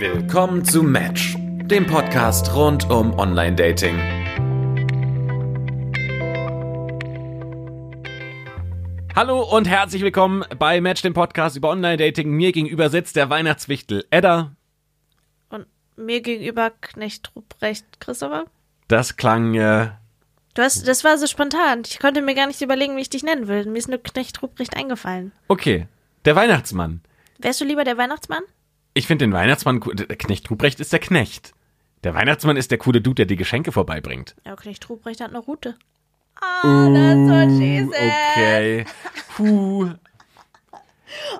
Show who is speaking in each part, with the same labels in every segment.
Speaker 1: Willkommen zu Match, dem Podcast rund um Online-Dating.
Speaker 2: Hallo und herzlich willkommen bei Match, dem Podcast über Online-Dating. Mir gegenüber sitzt der Weihnachtswichtel Edda.
Speaker 3: Und mir gegenüber Knecht Ruprecht Christopher.
Speaker 2: Das klang, äh,
Speaker 3: Du hast, das war so spontan. Ich konnte mir gar nicht überlegen, wie ich dich nennen will. Mir ist nur Knecht Ruprecht eingefallen.
Speaker 2: okay. Der Weihnachtsmann.
Speaker 3: Wärst du lieber der Weihnachtsmann?
Speaker 2: Ich finde den Weihnachtsmann, cool. der Knecht Ruprecht ist der Knecht. Der Weihnachtsmann ist der coole Dude, der die Geschenke vorbeibringt.
Speaker 3: Ja, Knecht Ruprecht hat eine Route. Ah, that's what she said.
Speaker 2: Okay. Puh.
Speaker 3: Und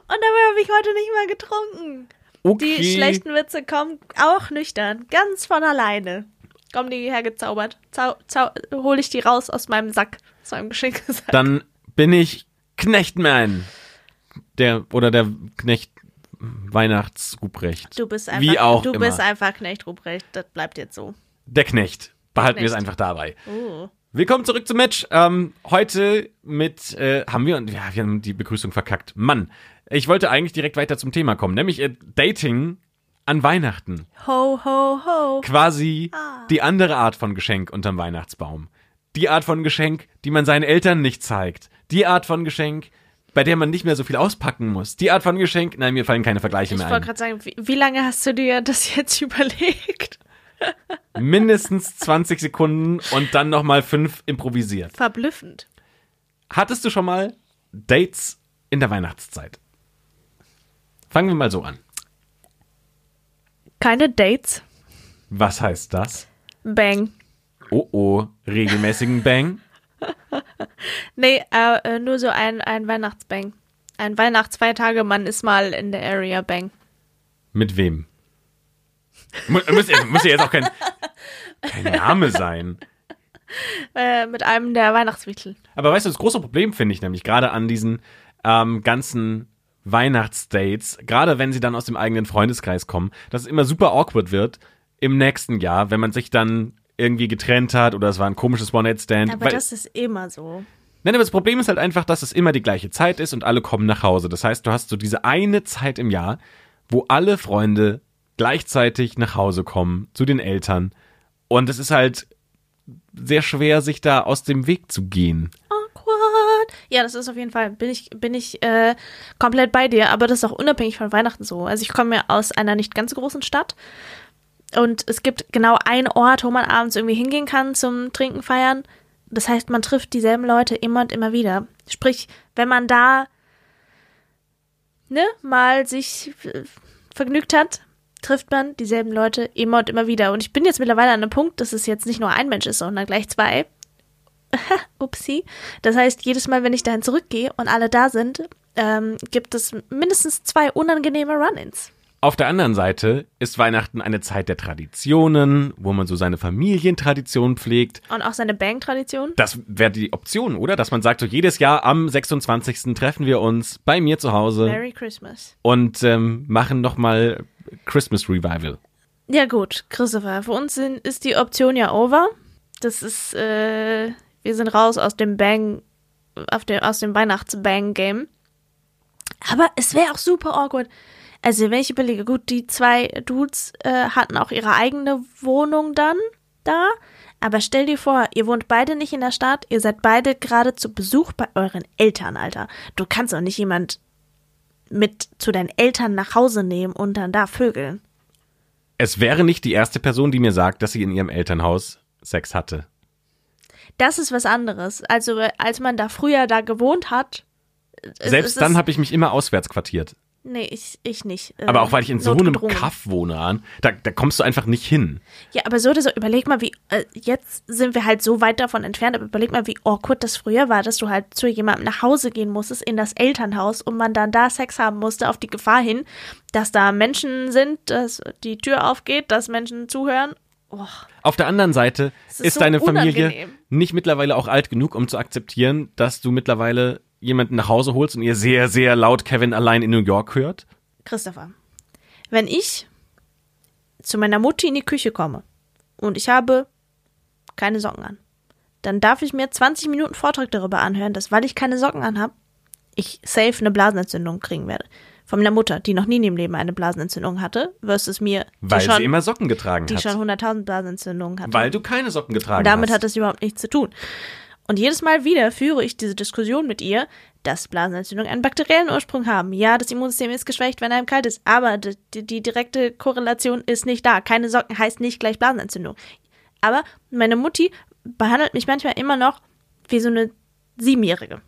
Speaker 3: dabei habe ich heute nicht mal getrunken.
Speaker 2: Okay.
Speaker 3: Die schlechten Witze kommen auch nüchtern, ganz von alleine. Kommen die hergezaubert. Zau, zau, hol ich die raus aus meinem Sack, aus meinem Geschenkesack.
Speaker 2: Dann bin ich Knechtman. Der, oder der Knecht Weihnachtsruprecht.
Speaker 3: Du bist einfach,
Speaker 2: Wie auch
Speaker 3: du
Speaker 2: immer.
Speaker 3: bist einfach Knecht Ruprecht. Das bleibt jetzt so.
Speaker 2: Der Knecht. Behalten wir es einfach dabei.
Speaker 3: Oh.
Speaker 2: Willkommen zurück zum Match. Ähm, heute mit, äh, haben wir, ja, wir haben die Begrüßung verkackt. Mann, ich wollte eigentlich direkt weiter zum Thema kommen, nämlich äh, Dating an Weihnachten.
Speaker 3: Ho, ho, ho.
Speaker 2: Quasi
Speaker 3: Ah.
Speaker 2: die andere Art von Geschenk unterm Weihnachtsbaum. Die Art von Geschenk, die man seinen Eltern nicht zeigt. Die Art von Geschenk, bei der man nicht mehr so viel auspacken muss. Die Art von Geschenk, nein, mir fallen keine Vergleiche
Speaker 3: Ich
Speaker 2: mehr
Speaker 3: wollte
Speaker 2: ein.
Speaker 3: gerade sagen, wie, wie lange hast du dir das jetzt überlegt?
Speaker 2: Mindestens 20 Sekunden und dann nochmal fünf improvisiert.
Speaker 3: Verblüffend.
Speaker 2: Hattest du schon mal Dates in der Weihnachtszeit? Fangen wir mal so an.
Speaker 3: Keine Dates.
Speaker 2: Was heißt das?
Speaker 3: Bang.
Speaker 2: Oh oh, regelmäßigen Bang?
Speaker 3: Nee, äh, äh, nur so ein, ein Weihnachtsbang. Ein Weihnachtsfeiertagemann ist mal in der Area Bang.
Speaker 2: Mit wem? Mu- Muss, ja- muss ja jetzt auch kein, kein Name sein.
Speaker 3: Äh, mit einem der Weihnachtswichtel.
Speaker 2: Aber weißt du, das große Problem finde ich nämlich gerade an diesen ähm, ganzen Weihnachtsdates, gerade wenn sie dann aus dem eigenen Freundeskreis kommen, dass es immer super awkward wird im nächsten Jahr, wenn man sich dann irgendwie getrennt hat oder es war ein komisches One-Night-Stand.
Speaker 3: Aber das ist immer so.
Speaker 2: Nein, aber das Problem ist halt einfach, dass es immer die gleiche Zeit ist und alle kommen nach Hause. Das heißt, du hast so diese eine Zeit im Jahr, wo alle Freunde gleichzeitig nach Hause kommen zu den Eltern. Und es ist halt sehr schwer, sich da aus dem Weg zu gehen.
Speaker 3: Awkward. Ja, das ist auf jeden Fall, bin ich, bin ich äh, komplett bei dir, aber das ist auch unabhängig von Weihnachten so. Also ich komme ja aus einer nicht ganz großen Stadt und es gibt genau einen Ort, wo man abends irgendwie hingehen kann zum Trinken, Feiern. Das heißt, man trifft dieselben Leute immer und immer wieder. Sprich, wenn man da ne, mal sich äh, vergnügt hat, trifft man dieselben Leute immer und immer wieder. Und ich bin jetzt mittlerweile an einem Punkt, dass es jetzt nicht nur ein Mensch ist, sondern gleich zwei. Upsi. Das heißt, jedes Mal, wenn ich dahin zurückgehe und alle da sind, ähm, gibt es mindestens zwei unangenehme Run-ins.
Speaker 2: Auf der anderen Seite ist Weihnachten eine Zeit der Traditionen, wo man so seine Familientradition pflegt.
Speaker 3: Und auch seine Bang-Tradition.
Speaker 2: Das wäre die Option, oder? Dass man sagt, so jedes Jahr am 26. treffen wir uns bei mir zu Hause
Speaker 3: Merry Christmas.
Speaker 2: und ähm, machen nochmal Christmas Revival.
Speaker 3: Ja gut, Christopher, für uns sind, ist die Option ja over. Das ist, äh, wir sind raus aus dem Bang, auf dem, aus dem Weihnachts-Bang-Game. Aber es wäre auch super awkward. Also wenn ich überlege, gut, die zwei Dudes äh, hatten auch ihre eigene Wohnung dann da. Aber stell dir vor, ihr wohnt beide nicht in der Stadt, ihr seid beide gerade zu Besuch bei euren Eltern, Alter. Du kannst doch nicht jemand mit zu deinen Eltern nach Hause nehmen und dann da vögeln.
Speaker 2: Es wäre nicht die erste Person, die mir sagt, dass sie in ihrem Elternhaus Sex hatte.
Speaker 3: Das ist was anderes. Also, äh, als man da früher da gewohnt hat. äh,
Speaker 2: Selbst dann habe ich mich immer auswärts quartiert.
Speaker 3: Nee, ich, ich nicht. äh,
Speaker 2: Aber auch weil ich in so einem. Kaff wohne, an, da, da kommst du einfach nicht hin.
Speaker 3: Ja, aber so oder so, überleg mal, wie. Äh, jetzt sind wir halt so weit davon entfernt, aber überleg mal, wie awkward das früher war, dass du halt zu jemandem nach Hause gehen musstest, in das Elternhaus und man dann da Sex haben musste, auf die Gefahr hin, dass da Menschen sind, dass die Tür aufgeht, dass Menschen zuhören. Oh,
Speaker 2: Auf der anderen Seite
Speaker 3: ist
Speaker 2: ist,
Speaker 3: so
Speaker 2: deine Familie
Speaker 3: unangenehm.
Speaker 2: nicht mittlerweile auch alt genug, um zu akzeptieren, dass du mittlerweile jemanden nach Hause holst und ihr sehr, sehr laut Kevin allein in New York hört?
Speaker 3: Christopher, wenn ich zu meiner Mutti in die Küche komme und ich habe keine Socken an, dann darf ich mir 20 Minuten Vortrag darüber anhören, dass weil ich keine Socken an habe, ich safe eine Blasenentzündung kriegen werde. von meiner Mutter, die noch nie in ihrem Leben eine Blasenentzündung hatte, versus mir, die
Speaker 2: Weil
Speaker 3: schon,
Speaker 2: sie immer Socken getragen
Speaker 3: die
Speaker 2: hat.
Speaker 3: schon 100.000 Blasenentzündungen hatte.
Speaker 2: weil du keine Socken getragen
Speaker 3: Und damit
Speaker 2: hast.
Speaker 3: hat es überhaupt nichts zu tun. Und jedes Mal wieder führe ich diese Diskussion mit ihr, dass Blasenentzündungen einen bakteriellen Ursprung haben. Ja, das Immunsystem ist geschwächt, wenn einem kalt ist, aber die, die, direkte Korrelation ist nicht da. Keine Socken heißt nicht gleich Blasenentzündung. Aber meine Mutti behandelt mich manchmal immer noch wie so eine Siebenjährige.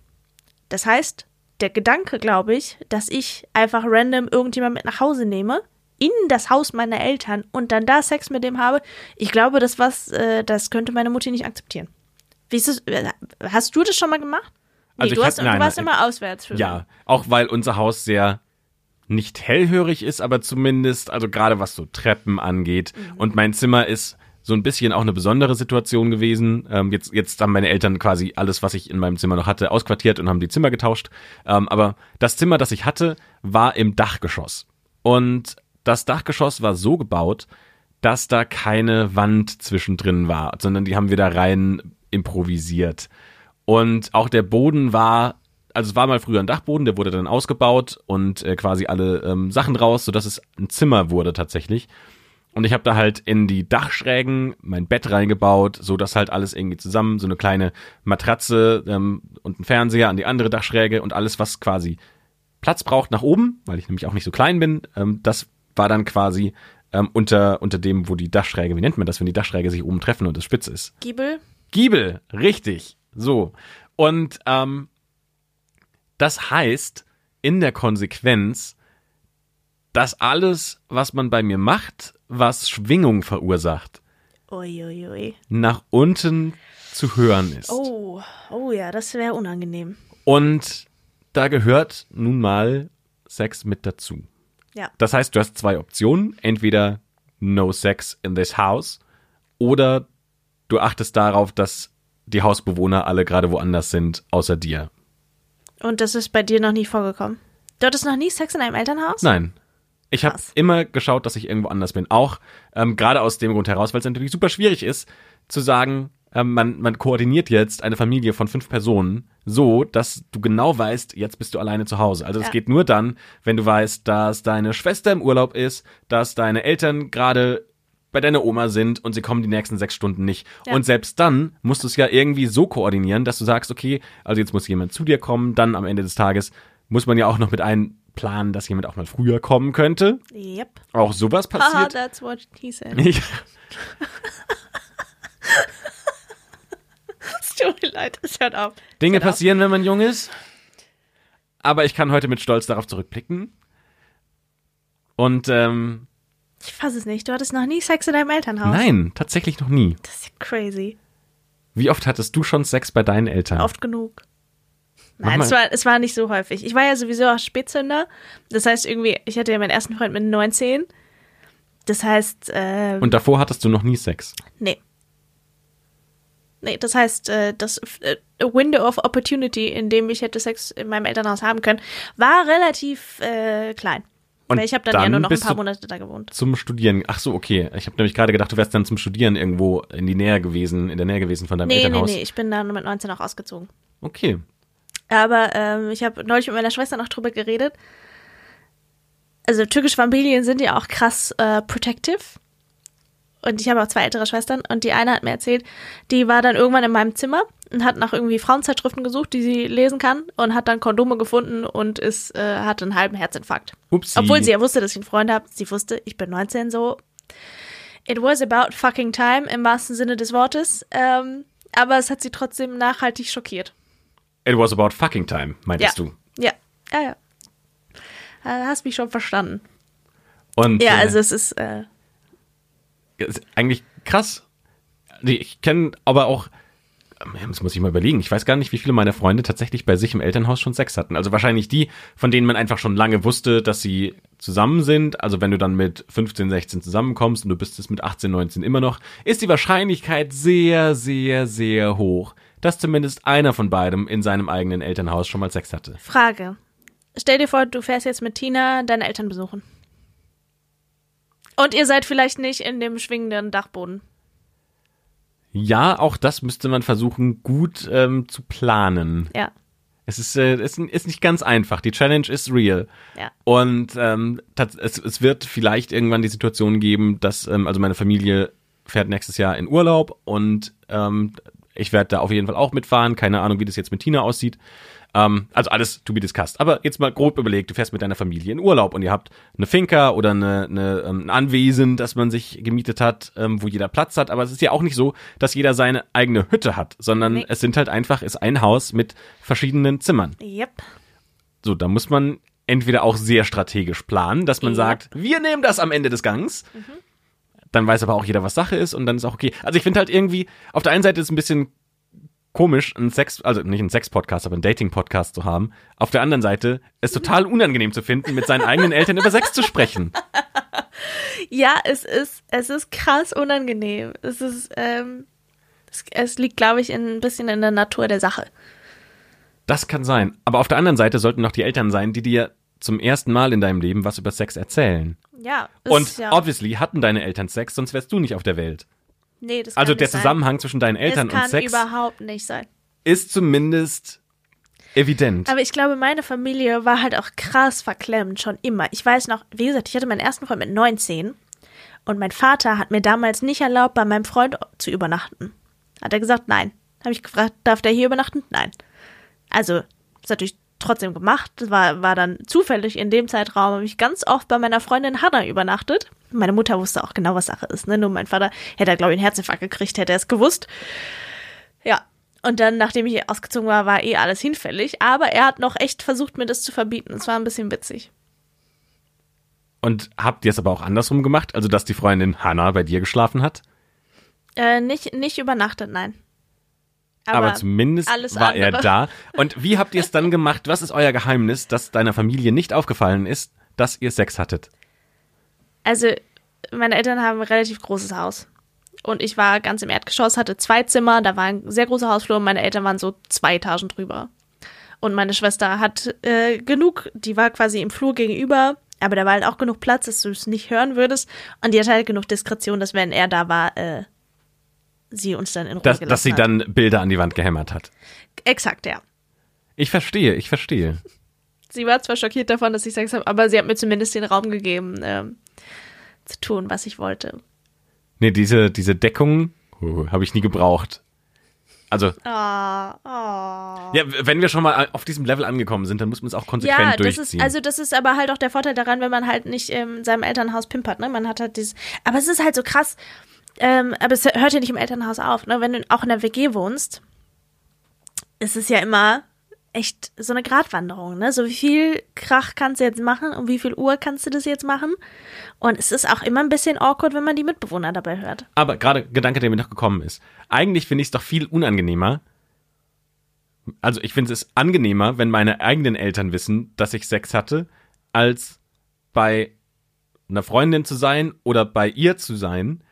Speaker 3: Das heißt, der Gedanke, glaube ich, dass ich einfach random irgendjemand mit nach Hause nehme, in das Haus meiner Eltern und dann da Sex mit dem habe, ich glaube, das was, äh, das könnte meine Mutti nicht akzeptieren. Wie ist das, äh, hast du das schon mal gemacht? Nee,
Speaker 2: Also
Speaker 3: du,
Speaker 2: hab-
Speaker 3: hast,
Speaker 2: nein,
Speaker 3: du warst
Speaker 2: nein,
Speaker 3: immer auswärts für
Speaker 2: Ja, auch weil unser Haus sehr nicht hellhörig ist, aber zumindest, also gerade was so Treppen angeht.
Speaker 3: Mhm.
Speaker 2: Und mein Zimmer ist so ein bisschen auch eine besondere Situation gewesen. Ähm, jetzt, jetzt haben meine Eltern quasi alles, was ich in meinem Zimmer noch hatte, ausquartiert und haben die Zimmer getauscht. Ähm, aber das Zimmer, das ich hatte, war im Dachgeschoss. Und das Dachgeschoss war so gebaut, dass da keine Wand zwischendrin war, sondern die haben wir da rein improvisiert. Und auch der Boden war, also es war mal früher ein Dachboden, der wurde dann ausgebaut und äh, quasi alle ähm, Sachen raus, sodass es ein Zimmer wurde tatsächlich. Und ich habe da halt in die Dachschrägen mein Bett reingebaut, so dass halt alles irgendwie zusammen, so eine kleine Matratze ähm, und ein Fernseher an die andere Dachschräge und alles, was quasi Platz braucht nach oben, weil ich nämlich auch nicht so klein bin, ähm, das war dann quasi ähm, unter, unter dem, wo die Dachschräge, wie nennt man das, wenn die Dachschräge sich oben treffen und es spitz ist?
Speaker 3: Giebel?
Speaker 2: Giebel, richtig. So. Und ähm, das heißt in der Konsequenz, dass alles, was man bei mir macht, was Schwingung verursacht,
Speaker 3: Uiuiui.
Speaker 2: nach unten zu hören ist.
Speaker 3: Oh, oh ja, das wäre unangenehm.
Speaker 2: Und da gehört nun mal Sex mit dazu.
Speaker 3: Ja.
Speaker 2: Das heißt, du hast zwei Optionen. Entweder no sex in this house oder du achtest darauf, dass die Hausbewohner alle gerade woanders sind, außer dir.
Speaker 3: Und das ist bei dir noch nie vorgekommen. Du hattest noch nie Sex in einem Elternhaus?
Speaker 2: Nein. Ich habe immer geschaut, dass ich irgendwo anders bin. Auch ähm, gerade aus dem Grund heraus, weil es natürlich super schwierig ist, zu sagen, ähm, man, man koordiniert jetzt eine Familie von fünf Personen so, dass du genau weißt, jetzt bist du alleine zu Hause. Also es
Speaker 3: Ja.
Speaker 2: geht nur dann, wenn du weißt, dass deine Schwester im Urlaub ist, dass deine Eltern gerade bei deiner Oma sind und sie kommen die nächsten sechs Stunden nicht.
Speaker 3: Ja.
Speaker 2: Und selbst dann musst du es ja irgendwie so koordinieren, dass du sagst, okay, also jetzt muss jemand zu dir kommen, dann am Ende des Tages muss man ja auch noch mit einplanen, dass jemand auch mal früher kommen könnte.
Speaker 3: Yep.
Speaker 2: Auch sowas
Speaker 3: Haha,
Speaker 2: passiert.
Speaker 3: that's what he said.
Speaker 2: Ich,
Speaker 3: Es tut mir leid, es hört auf.
Speaker 2: Dinge
Speaker 3: hört auf.
Speaker 2: passieren, wenn man jung ist. Aber ich kann heute mit Stolz darauf zurückblicken. Und ähm,
Speaker 3: Ich fasse es nicht. Du hattest noch nie Sex in deinem Elternhaus.
Speaker 2: nein, tatsächlich noch nie.
Speaker 3: Das ist ja crazy.
Speaker 2: Wie oft hattest du schon Sex bei deinen Eltern?
Speaker 3: Oft genug. Nein, es war, es war nicht so häufig. Ich war ja sowieso auch Spätzünder. Das heißt irgendwie, ich hatte ja meinen ersten Freund mit 19. Das heißt, äh,
Speaker 2: Und davor hattest du noch nie Sex.
Speaker 3: nee. Nee, das heißt, äh, das äh, Window of Opportunity, in dem ich hätte Sex in meinem Elternhaus haben können, war relativ äh, klein.
Speaker 2: Und
Speaker 3: Weil ich habe dann, ja
Speaker 2: dann
Speaker 3: nur noch ein paar Monate da gewohnt.
Speaker 2: Zum Studieren. Ach so, okay. Ich habe nämlich gerade gedacht, du wärst dann zum Studieren irgendwo in die Nähe gewesen, in der Nähe gewesen von deinem
Speaker 3: Nee, nee,
Speaker 2: Elternhaus.
Speaker 3: nee, ich bin dann mit 19 auch ausgezogen.
Speaker 2: Okay.
Speaker 3: Aber ähm, ich habe neulich mit meiner Schwester noch drüber geredet. Also türkische Familien sind ja auch krass äh, protective. Und ich habe auch zwei ältere Schwestern und die eine hat mir erzählt, die war dann irgendwann in meinem Zimmer und hat nach irgendwie Frauenzeitschriften gesucht, die sie lesen kann und hat dann Kondome gefunden und ist, äh, hatte einen halben Herzinfarkt.
Speaker 2: Upsi.
Speaker 3: Obwohl sie ja wusste, dass ich einen Freund habe. Sie wusste, ich bin 19 so. It was about fucking time im wahrsten Sinne des Wortes. Ähm, aber es hat sie trotzdem nachhaltig schockiert.
Speaker 2: It was about fucking time, meintest
Speaker 3: Ja.
Speaker 2: du.
Speaker 3: Ja, ja, ja. Äh, hast mich schon verstanden.
Speaker 2: Und
Speaker 3: Ja,
Speaker 2: äh,
Speaker 3: also es ist, äh,
Speaker 2: ist eigentlich krass. Ich kenne aber auch, ähm, das muss ich mal überlegen, ich weiß gar nicht, wie viele meiner Freunde tatsächlich bei sich im Elternhaus schon Sex hatten. Also wahrscheinlich die, von denen man einfach schon lange wusste, dass sie zusammen sind. Also wenn du dann mit 15, 16 zusammenkommst und du bist es mit 18, 19 immer noch, ist die Wahrscheinlichkeit sehr, sehr, sehr hoch, dass zumindest einer von beidem in seinem eigenen Elternhaus schon mal Sex hatte.
Speaker 3: Frage. Stell dir vor, du fährst jetzt mit Tina deine Eltern besuchen. Und ihr seid vielleicht nicht in dem schwingenden Dachboden.
Speaker 2: Ja, auch das müsste man versuchen, gut ähm, zu planen.
Speaker 3: Ja.
Speaker 2: Es ist, äh, ist, ist nicht ganz einfach. Die Challenge ist real.
Speaker 3: Ja.
Speaker 2: Und ähm, es, es wird vielleicht irgendwann die Situation geben, dass, ähm, also meine Familie fährt nächstes Jahr in Urlaub und ähm, ich werde da auf jeden Fall auch mitfahren. Keine Ahnung, wie das jetzt mit Tina aussieht. Ähm, also alles to be discussed. Aber jetzt mal grob überlegt, du fährst mit deiner Familie in Urlaub und ihr habt eine Finca oder eine, eine, ähm, ein Anwesen, das man sich gemietet hat, ähm, wo jeder Platz hat. Aber es ist ja auch nicht so, dass jeder seine eigene Hütte hat, sondern
Speaker 3: Nee.
Speaker 2: es sind halt einfach, ist ein Haus mit verschiedenen Zimmern.
Speaker 3: Yep.
Speaker 2: So, da muss man entweder auch sehr strategisch planen, dass man
Speaker 3: Ja.
Speaker 2: sagt, wir nehmen das am Ende des Gangs. Dann weiß aber auch jeder, was Sache ist und dann ist auch okay. Also ich finde halt irgendwie, auf der einen Seite ist es ein bisschen komisch, einen Sex, also nicht einen Sex-Podcast, aber einen Dating-Podcast zu haben. Auf der anderen Seite ist total unangenehm zu finden, mit seinen eigenen Eltern über Sex zu sprechen.
Speaker 3: Ja, es ist, es ist krass unangenehm. Es ist, ähm, es, es liegt, glaube ich, in, ein bisschen in der Natur der Sache.
Speaker 2: Das kann sein. Aber auf der anderen Seite sollten noch die Eltern sein, die dir zum ersten Mal in deinem Leben was über Sex erzählen.
Speaker 3: Ja.
Speaker 2: Und
Speaker 3: ja,
Speaker 2: obviously hatten deine Eltern Sex, sonst wärst du nicht auf der Welt.
Speaker 3: nee, das kann
Speaker 2: Also
Speaker 3: nicht
Speaker 2: der
Speaker 3: sein.
Speaker 2: Zusammenhang zwischen deinen Eltern
Speaker 3: das kann
Speaker 2: und Sex
Speaker 3: überhaupt nicht sein.
Speaker 2: ist zumindest evident.
Speaker 3: Aber ich glaube, meine Familie war halt auch krass verklemmt, schon immer. Ich weiß noch, wie gesagt, ich hatte meinen ersten Freund mit 19 und mein Vater hat mir damals nicht erlaubt, bei meinem Freund zu übernachten. Hat er gesagt, nein. Habe ich gefragt, darf der hier übernachten? Nein. Also, ist natürlich trotzdem gemacht. War, war dann zufällig in dem Zeitraum, habe ich ganz oft bei meiner Freundin Hannah übernachtet. Meine Mutter wusste auch genau, was Sache ist. Ne? Nur mein Vater hätte, glaube ich, einen Herzinfarkt gekriegt, hätte er es gewusst. Ja. Und dann, nachdem ich ausgezogen war, war eh alles hinfällig. Aber er hat noch echt versucht, mir das zu verbieten. Es war ein bisschen witzig.
Speaker 2: Und habt ihr es aber auch andersrum gemacht? Also, dass die Freundin Hannah bei dir geschlafen hat?
Speaker 3: Äh, nicht, nicht übernachtet, nein.
Speaker 2: Aber, zumindest
Speaker 3: alles
Speaker 2: war er
Speaker 3: andere.
Speaker 2: da. Und wie habt ihr es dann gemacht? Was ist euer Geheimnis, dass deiner Familie nicht aufgefallen ist, dass ihr Sex hattet?
Speaker 3: Also, meine Eltern haben ein relativ großes Haus. Und ich war ganz im Erdgeschoss, hatte zwei Zimmer, da war ein sehr großer Hausflur und meine Eltern waren so zwei Etagen drüber. Und meine Schwester hat äh, genug, die war quasi im Flur gegenüber, aber da war halt auch genug Platz, dass du es nicht hören würdest. Und die hat halt genug Diskretion, dass wenn er da war, äh, sie uns dann in Ruhe
Speaker 2: Dass,
Speaker 3: gelassen
Speaker 2: dass sie
Speaker 3: hat.
Speaker 2: dann Bilder an die Wand gehämmert hat.
Speaker 3: Exakt, ja.
Speaker 2: Ich verstehe, ich verstehe.
Speaker 3: Sie war zwar schockiert davon, dass ich Sex habe, aber sie hat mir zumindest den Raum gegeben, ähm, zu tun, was ich wollte.
Speaker 2: Nee, diese, diese Deckung uh, habe ich nie gebraucht. Also,
Speaker 3: Ah, ah.
Speaker 2: ja, wenn wir schon mal auf diesem Level angekommen sind, dann muss man es auch konsequent
Speaker 3: Ja, das
Speaker 2: durchziehen.
Speaker 3: ist, also das ist aber halt auch der Vorteil daran, wenn man halt nicht in seinem Elternhaus pimpert, ne? Man hat halt dieses, aber es ist halt so krass, ähm, aber es hört ja nicht im Elternhaus auf, ne? Wenn du auch in der WG wohnst, ist es ja immer echt so eine Gratwanderung, ne? So wie viel Krach kannst du jetzt machen und wie viel Uhr kannst du das jetzt machen? Und es ist auch immer ein bisschen awkward, wenn man die Mitbewohner dabei hört.
Speaker 2: Aber gerade Gedanke, der mir noch gekommen ist. Eigentlich finde ich es doch viel unangenehmer. Also ich finde es angenehmer, wenn meine eigenen Eltern wissen, dass ich Sex hatte, als bei einer Freundin zu sein oder bei ihr zu sein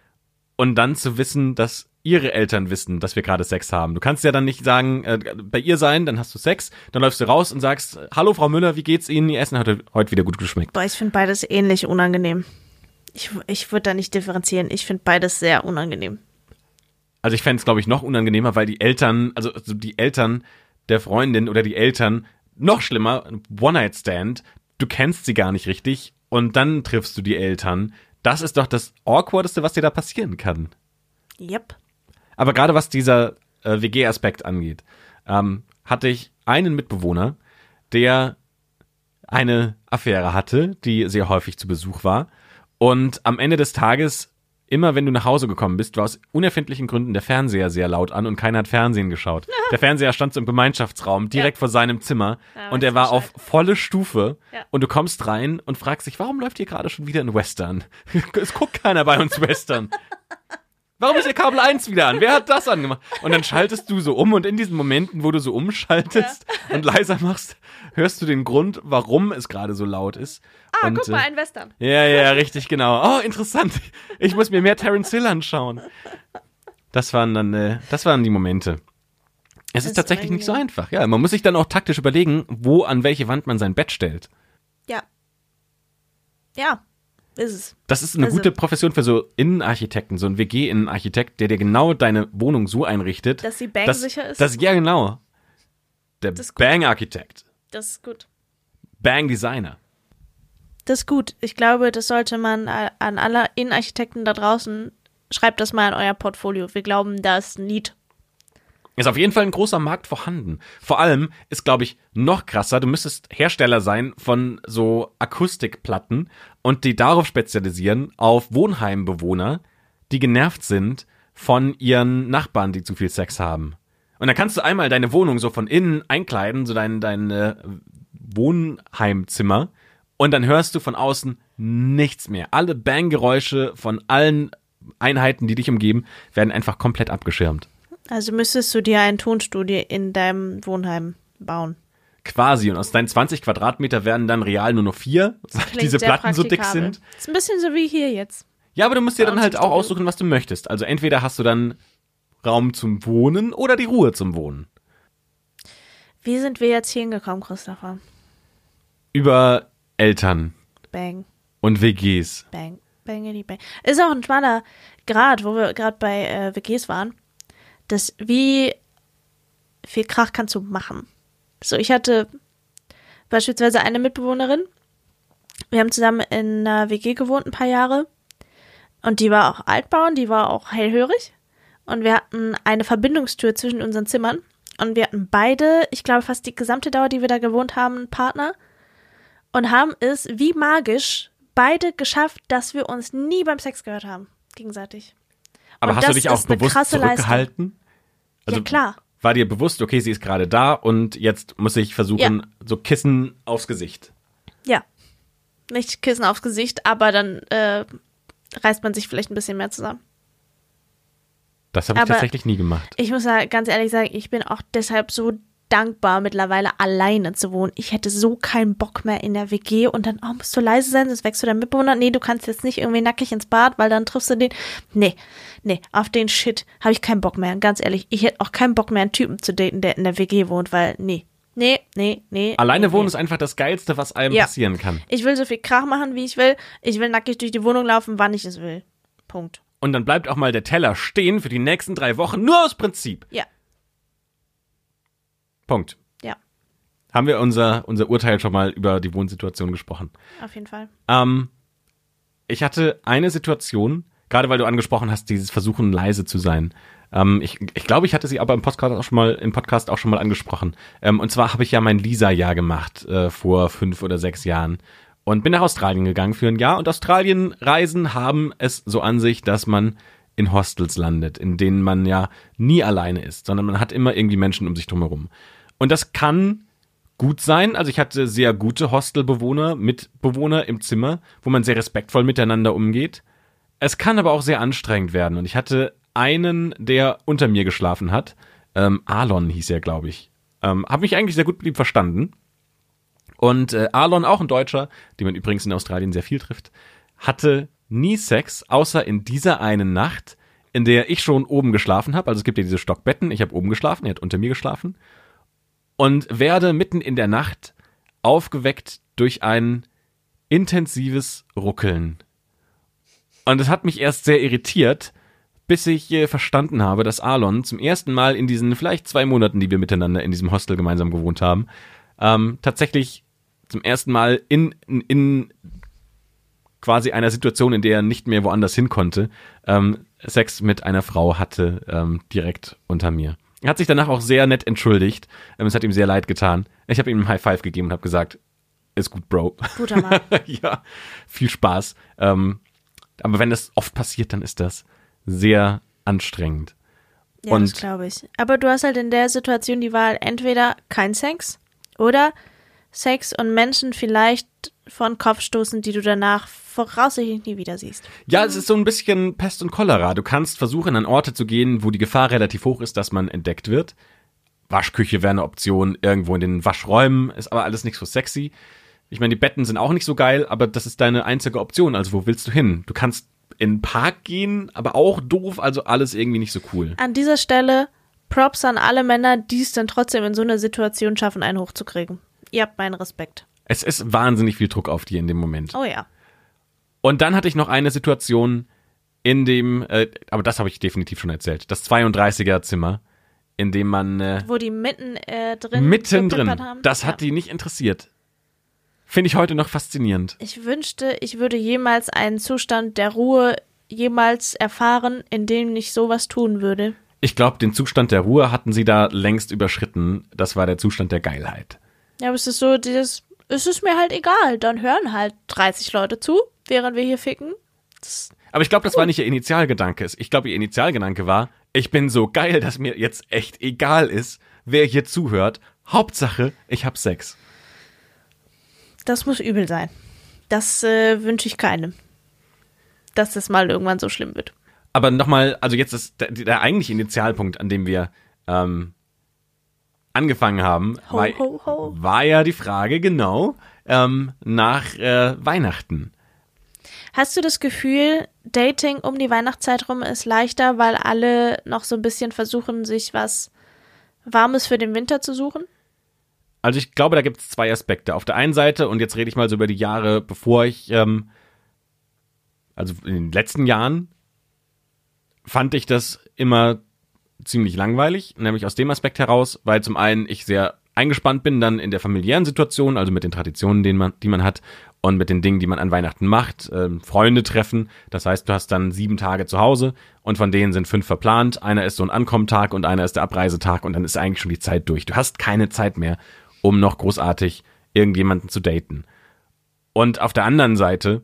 Speaker 2: und dann zu wissen, dass ihre Eltern wissen, dass wir gerade Sex haben. Du kannst ja dann nicht sagen, äh, bei ihr sein, dann hast du Sex, dann läufst du raus und sagst, hallo Frau Müller, wie geht's Ihnen? Ihr Essen hat heute wieder gut geschmeckt.
Speaker 3: Boah, ich finde beides ähnlich unangenehm. Ich, ich würde da nicht differenzieren. Ich finde beides sehr unangenehm.
Speaker 2: Also ich fände es, glaube ich, noch unangenehmer, weil die Eltern, also also die Eltern der Freundin oder die Eltern, noch schlimmer, One-Night-Stand, du kennst sie gar nicht richtig und dann triffst du die Eltern. Das ist doch das Awkwardeste, was dir da passieren kann.
Speaker 3: Yep.
Speaker 2: Aber gerade was dieser äh, WG-Aspekt angeht, ähm, hatte ich einen Mitbewohner, der eine Affäre hatte, die sehr häufig zu Besuch war. Und am Ende des Tages, immer wenn du nach Hause gekommen bist, war aus unerfindlichen Gründen der Fernseher sehr laut an und keiner hat Fernsehen geschaut. Der Fernseher stand so im Gemeinschaftsraum, direkt vor seinem Zimmer.
Speaker 3: Ja,
Speaker 2: und
Speaker 3: weiß
Speaker 2: er war
Speaker 3: Bescheid.
Speaker 2: auf volle Stufe.
Speaker 3: Ja.
Speaker 2: Und du kommst rein und fragst dich, warum läuft hier gerade schon wieder ein Western? es guckt keiner bei uns Western. Warum ist der Kabel 1 wieder an? Wer hat das angemacht? Und dann schaltest du so um und in diesen Momenten, wo du so umschaltest und leiser machst, hörst du den Grund, warum es gerade so laut ist.
Speaker 3: Ah,
Speaker 2: und,
Speaker 3: guck mal,
Speaker 2: äh,
Speaker 3: ein Western.
Speaker 2: Ja, ja, richtig, genau. Oh, interessant. Ich muss mir mehr Terence Hill anschauen. Das waren dann, äh, das waren die Momente. Es ist
Speaker 3: ist
Speaker 2: tatsächlich nicht so einfach. Ja, man muss sich dann auch taktisch überlegen, wo an welche Wand man sein Bett stellt.
Speaker 3: Ja. Ja, ist es.
Speaker 2: Das ist eine
Speaker 3: Also-
Speaker 2: gute Profession für so Innenarchitekten, so ein WG-Innenarchitekt, der dir genau deine Wohnung so einrichtet.
Speaker 3: Dass sie bangsicher ist?
Speaker 2: Das, ja, genau. Der
Speaker 3: Das ist gut.
Speaker 2: Bang-Architekt.
Speaker 3: Das ist gut.
Speaker 2: Bang-Designer.
Speaker 3: Das ist gut. Ich glaube, das sollte man an alle Innenarchitekten da draußen, schreibt das mal in euer Portfolio. Wir glauben, da ist ein Lied.
Speaker 2: Ist auf jeden Fall ein großer Markt vorhanden. Vor allem ist, glaube ich, noch krasser, du müsstest Hersteller sein von so Akustikplatten und die darauf spezialisieren auf Wohnheimbewohner, die genervt sind von ihren Nachbarn, die zu viel Sex haben. Und dann kannst du einmal deine Wohnung so von innen einkleiden, so dein, dein äh, Wohnheimzimmer, und dann hörst du von außen nichts mehr. Alle Banggeräusche von allen Einheiten, die dich umgeben, werden einfach komplett abgeschirmt.
Speaker 3: Also müsstest du dir ein Tonstudio in deinem Wohnheim bauen.
Speaker 2: Quasi. Und aus deinen 20 Quadratmeter werden dann real nur noch vier, weil diese Platten so dick sind.
Speaker 3: Ist ein bisschen so wie hier jetzt.
Speaker 2: Ja, aber du musst dir dann halt auch aussuchen, was du möchtest. Also entweder hast du dann Raum zum Wohnen oder die Ruhe zum Wohnen.
Speaker 3: Wie sind wir jetzt hier hingekommen, Christopher?
Speaker 2: Über Eltern
Speaker 3: Bang,
Speaker 2: und WGs.
Speaker 3: bang, bangity bang. Ist auch ein schmaler Grad, wo wir gerade bei äh, WGs waren. Das, wie viel Krach kannst du machen? So, ich hatte beispielsweise eine Mitbewohnerin. Wir haben zusammen in einer WG gewohnt ein paar Jahre. Und die war auch Altbau und die war auch hellhörig. Und wir hatten eine Verbindungstür zwischen unseren Zimmern. Und wir hatten beide, ich glaube fast die gesamte Dauer, die wir da gewohnt haben, einen Partner. Und haben es wie magisch beide geschafft, dass wir uns nie beim Sex gehört haben. Gegenseitig.
Speaker 2: Aber
Speaker 3: Und
Speaker 2: hast du dich auch bewusst zurückgehalten? Also
Speaker 3: ja, klar.
Speaker 2: War dir bewusst, okay, sie ist gerade da und jetzt muss ich versuchen, so Kissen aufs Gesicht.
Speaker 3: Ja. Nicht Kissen aufs Gesicht, aber dann äh, reißt man sich vielleicht ein bisschen mehr zusammen.
Speaker 2: Das habe ich
Speaker 3: Aber-
Speaker 2: tatsächlich nie gemacht.
Speaker 3: Ich muss ja ganz ehrlich sagen, ich bin auch deshalb so dankbar, mittlerweile alleine zu wohnen. Ich hätte so keinen Bock mehr in der WG und dann, oh, musst du leise sein, sonst wächst du deinen Mitbewohner. Nee, du kannst jetzt nicht irgendwie nackig ins Bad, weil dann triffst du den. Nee, nee, auf den Shit habe ich keinen Bock mehr. Ganz ehrlich, ich hätte auch keinen Bock mehr, einen Typen zu daten, der in der WG wohnt, weil, nee, nee, nee, nee.
Speaker 2: Alleine
Speaker 3: nee,
Speaker 2: wohnen
Speaker 3: nee.
Speaker 2: ist einfach das Geilste, was einem
Speaker 3: Ja.
Speaker 2: passieren kann.
Speaker 3: Ich will so viel Krach machen, wie ich will. Ich will nackig durch die Wohnung laufen, wann ich es will. Punkt.
Speaker 2: Und dann bleibt auch mal der Teller stehen für die nächsten drei Wochen, nur aus Prinzip.
Speaker 3: Ja,
Speaker 2: Punkt.
Speaker 3: ja,
Speaker 2: Haben wir unser, unser Urteil schon mal über die Wohnsituation gesprochen.
Speaker 3: auf jeden Fall.
Speaker 2: Ähm, ich hatte eine Situation, gerade weil du angesprochen hast, dieses Versuchen leise zu sein. Ähm, ich, ich glaube, ich hatte sie aber im Podcast auch schon mal, im Podcast auch schon mal angesprochen. Ähm, und zwar habe ich ja mein Lisa-Jahr gemacht äh, vor fünf oder sechs Jahren und bin nach Australien gegangen für ein Jahr. Und Australien-Reisen haben es so an sich, dass man in Hostels landet, in denen man ja nie alleine ist, sondern man hat immer irgendwie Menschen um sich drumherum. Und das kann gut sein. Also ich hatte sehr gute Hostelbewohner, Mitbewohner im Zimmer, wo man sehr respektvoll miteinander umgeht. Es kann aber auch sehr anstrengend werden. Und ich hatte einen, der unter mir geschlafen hat. Ähm, Alon hieß er, glaube ich. Ähm, Habe mich eigentlich sehr gut mit ihm verstanden. Und äh, Alon, auch ein Deutscher, den man übrigens in Australien sehr viel trifft, hatte nie Sex, außer in dieser einen Nacht, in der ich schon oben geschlafen habe. Also es gibt ja diese Stockbetten. Ich habe oben geschlafen, er hat unter mir geschlafen und werde mitten in der Nacht aufgeweckt durch ein intensives Ruckeln. Und es hat mich erst sehr irritiert, bis ich äh, verstanden habe, dass Alon zum ersten Mal in diesen vielleicht zwei Monaten, die wir miteinander in diesem Hostel gemeinsam gewohnt haben, ähm, tatsächlich zum ersten Mal in, in, in quasi einer Situation, in der er nicht mehr woanders hin konnte, ähm, Sex mit einer Frau hatte, ähm, direkt unter mir. Er hat sich danach auch sehr nett entschuldigt. Ähm, es hat ihm sehr leid getan. Ich habe ihm ein High Five gegeben und habe gesagt, ist gut, Bro.
Speaker 3: Guter Mann.
Speaker 2: ja, viel Spaß. Ähm, aber wenn das oft passiert, dann ist das sehr anstrengend.
Speaker 3: Ja,
Speaker 2: Und-
Speaker 3: das glaube ich. Aber du hast halt in der Situation die Wahl, entweder kein Sex oder Sex und Menschen vielleicht von Kopf stoßen, die du danach voraussichtlich nie wieder siehst.
Speaker 2: Ja, es ist so ein bisschen Pest und Cholera. Du kannst versuchen, an Orte zu gehen, wo die Gefahr relativ hoch ist, dass man entdeckt wird. Waschküche wäre eine Option, irgendwo in den Waschräumen, ist aber alles nicht so sexy. Ich meine, die Betten sind auch nicht so geil, aber das ist deine einzige Option. Also wo willst du hin? Du kannst in den Park gehen, aber auch doof, also alles irgendwie nicht so cool.
Speaker 3: An dieser Stelle Props an alle Männer, die es dann trotzdem in so einer Situation schaffen, einen hochzukriegen. Ihr habt meinen Respekt.
Speaker 2: Es ist wahnsinnig viel Druck auf dir in dem Moment.
Speaker 3: Oh ja.
Speaker 2: Und dann hatte ich noch eine Situation in dem, äh, aber das habe ich definitiv schon erzählt, das 32er Zimmer in dem man äh,
Speaker 3: Wo die mitten äh, drin
Speaker 2: mittendrin,
Speaker 3: gepippert haben.
Speaker 2: das hat
Speaker 3: ja.
Speaker 2: die nicht interessiert. Finde ich heute noch faszinierend.
Speaker 3: Ich wünschte, ich würde jemals einen Zustand der Ruhe jemals erfahren, in dem ich sowas tun würde.
Speaker 2: Ich glaube, den Zustand der Ruhe hatten sie da längst überschritten. Das war der Zustand der Geilheit.
Speaker 3: Ja, aber es ist so, dieses, es ist mir halt egal, dann hören halt 30 Leute zu, während wir hier ficken.
Speaker 2: Aber ich glaube, das war nicht ihr Initialgedanke. Ich glaube, ihr Initialgedanke war, ich bin so geil, dass mir jetzt echt egal ist, wer hier zuhört. Hauptsache, ich hab Sex.
Speaker 3: das muss übel sein. Das äh, wünsche ich keinem. Dass das mal irgendwann so schlimm wird.
Speaker 2: Aber nochmal, also jetzt ist der, der eigentliche Initialpunkt, an dem wir ähm, angefangen haben,
Speaker 3: Ho,
Speaker 2: war,
Speaker 3: ho, ho.
Speaker 2: war ja die Frage genau ähm, nach äh, Weihnachten.
Speaker 3: Hast du das Gefühl, Dating um die Weihnachtszeit rum ist leichter, weil alle noch so ein bisschen versuchen, sich was Warmes für den Winter zu suchen?
Speaker 2: Also ich glaube, da gibt es zwei Aspekte. Auf der einen Seite, und jetzt rede ich mal so über die Jahre, bevor ich, ähm, also in den letzten Jahren, fand ich das immer ziemlich langweilig, nämlich aus dem Aspekt heraus, weil zum einen ich sehr eingespannt bin dann in der familiären Situation, also mit den Traditionen, die man, die man hat und mit den Dingen, die man an Weihnachten macht, ähm, Freunde treffen. Das heißt, du hast dann sieben Tage zu Hause und von denen sind fünf verplant. Einer ist so ein Ankommentag und einer ist der Abreisetag und dann ist eigentlich schon die Zeit durch. Du hast keine Zeit mehr, um noch großartig irgendjemanden zu daten. Und auf der anderen Seite